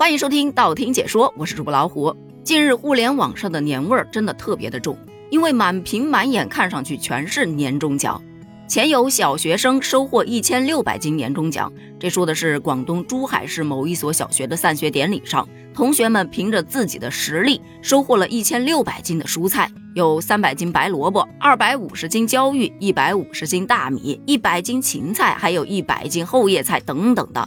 欢迎收听道听解说，我是主播老虎。近日互联网上的年味儿真的特别的重，因为满屏满眼看上去全是年终奖。前有小学生收获一千六百斤年终奖，这说的是广东珠海市某一所小学的散学典礼上，同学们凭着自己的实力收获了一千六百斤的蔬菜，有三百斤白萝卜，二百五十斤焦芋，一百五十斤大米，一百斤芹菜，还有一百斤后叶菜等等的。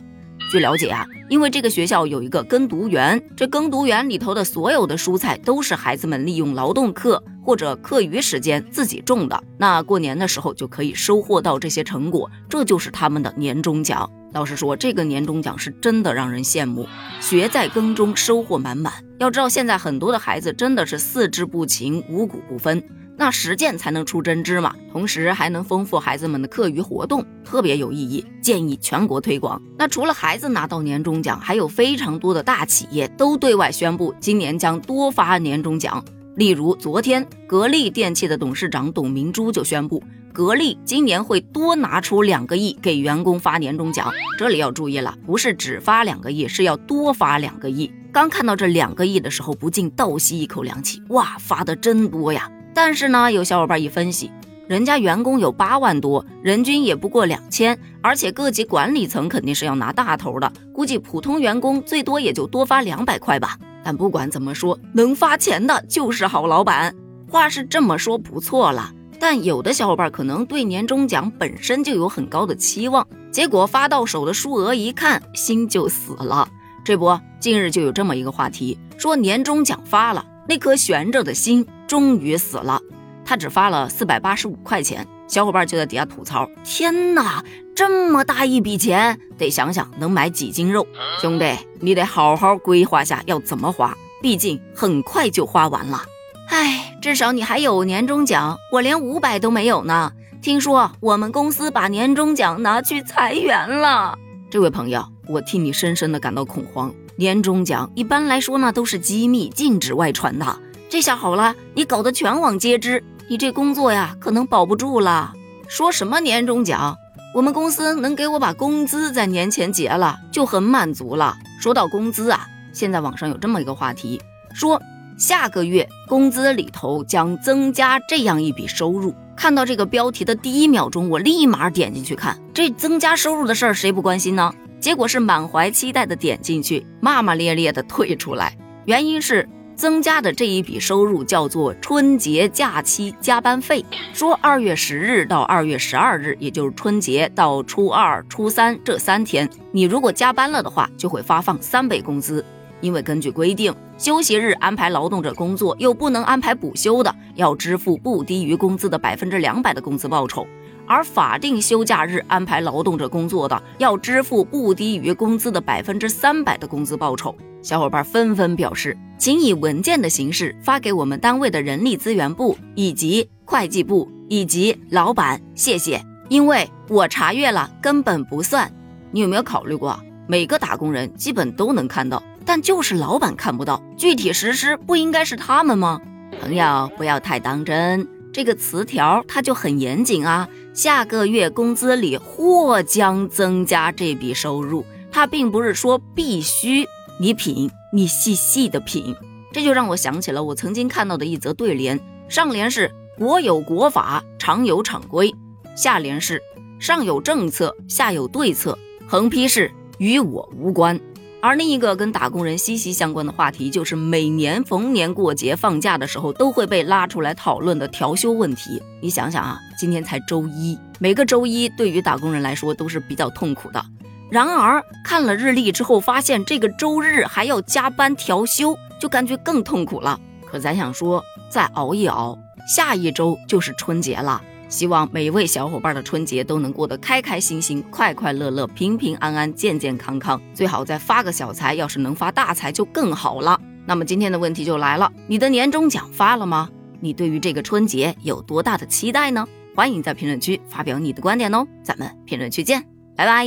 据了解啊，因为这个学校有一个耕读园，这耕读园里头的所有的蔬菜都是孩子们利用劳动课或者课余时间自己种的，那过年的时候就可以收获到这些成果，这就是他们的年终奖。老实说，这个年终奖是真的让人羡慕，学在耕中，收获满满。要知道，现在很多的孩子真的是四肢不勤，五谷不分。那实践才能出真知嘛，同时还能丰富孩子们的课余活动，特别有意义，建议全国推广。那除了孩子拿到年终奖，还有非常多的大企业都对外宣布，今年将多发年终奖。例如，昨天格力电器的董事长董明珠就宣布，格力今年会多拿出两个亿给员工发年终奖。这里要注意了，不是只发两个亿，是要多发两个亿。刚看到这两个亿的时候，不禁倒吸一口凉气，哇，发的真多呀！但是呢，有小伙伴一分析，人家员工有八万多，人均也不过两千，而且各级管理层肯定是要拿大头的，估计普通员工最多也就多发两百块吧。但不管怎么说，能发钱的就是好老板。话是这么说不错了，但有的小伙伴可能对年终奖本身就有很高的期望，结果发到手的数额一看，心就死了。这不，近日就有这么一个话题，说年终奖发了。那颗悬着的心终于死了，他只发了四百八十五块钱，小伙伴就在底下吐槽：“天哪，这么大一笔钱，得想想能买几斤肉。”兄弟，你得好好规划下要怎么花，毕竟很快就花完了。唉，至少你还有年终奖，我连五百都没有呢。听说我们公司把年终奖拿去裁员了，这位朋友，我替你深深的感到恐慌。年终奖一般来说呢都是机密，禁止外传的。这下好了，你搞得全网皆知，你这工作呀可能保不住了。说什么年终奖？我们公司能给我把工资在年前结了，就很满足了。说到工资啊，现在网上有这么一个话题，说下个月工资里头将增加这样一笔收入。看到这个标题的第一秒钟，我立马点进去看，这增加收入的事儿谁不关心呢？结果是满怀期待的点进去，骂骂咧咧的退出来。原因是增加的这一笔收入叫做春节假期加班费，说二月十日到二月十二日，也就是春节到初二、初三这三天，你如果加班了的话，就会发放三倍工资。因为根据规定，休息日安排劳动者工作又不能安排补休的，要支付不低于工资的百分之两百的工资报酬。而法定休假日安排劳动者工作的，要支付不低于工资的百分之三百的工资报酬。小伙伴纷纷表示，请以文件的形式发给我们单位的人力资源部以及会计部以及老板，谢谢。因为我查阅了，根本不算。你有没有考虑过，每个打工人基本都能看到，但就是老板看不到，具体实施不应该是他们吗？朋友，不要太当真。这个词条它就很严谨啊，下个月工资里或将增加这笔收入，它并不是说必须你品，你细细的品。这就让我想起了我曾经看到的一则对联，上联是国有国法，常有常规，下联是上有政策，下有对策，横批是与我无关。而另一个跟打工人息息相关的话题，就是每年逢年过节放假的时候都会被拉出来讨论的调休问题。你想想啊，今天才周一，每个周一对于打工人来说都是比较痛苦的。然而看了日历之后，发现这个周日还要加班调休，就感觉更痛苦了。可咱想说，再熬一熬，下一周就是春节了。希望每一位小伙伴的春节都能过得开开心心、快快乐乐、平平安安、健健康康。最好再发个小财，要是能发大财就更好了。那么今天的问题就来了，你的年终奖发了吗？你对于这个春节有多大的期待呢？欢迎在评论区发表你的观点哦，咱们评论区见，拜拜。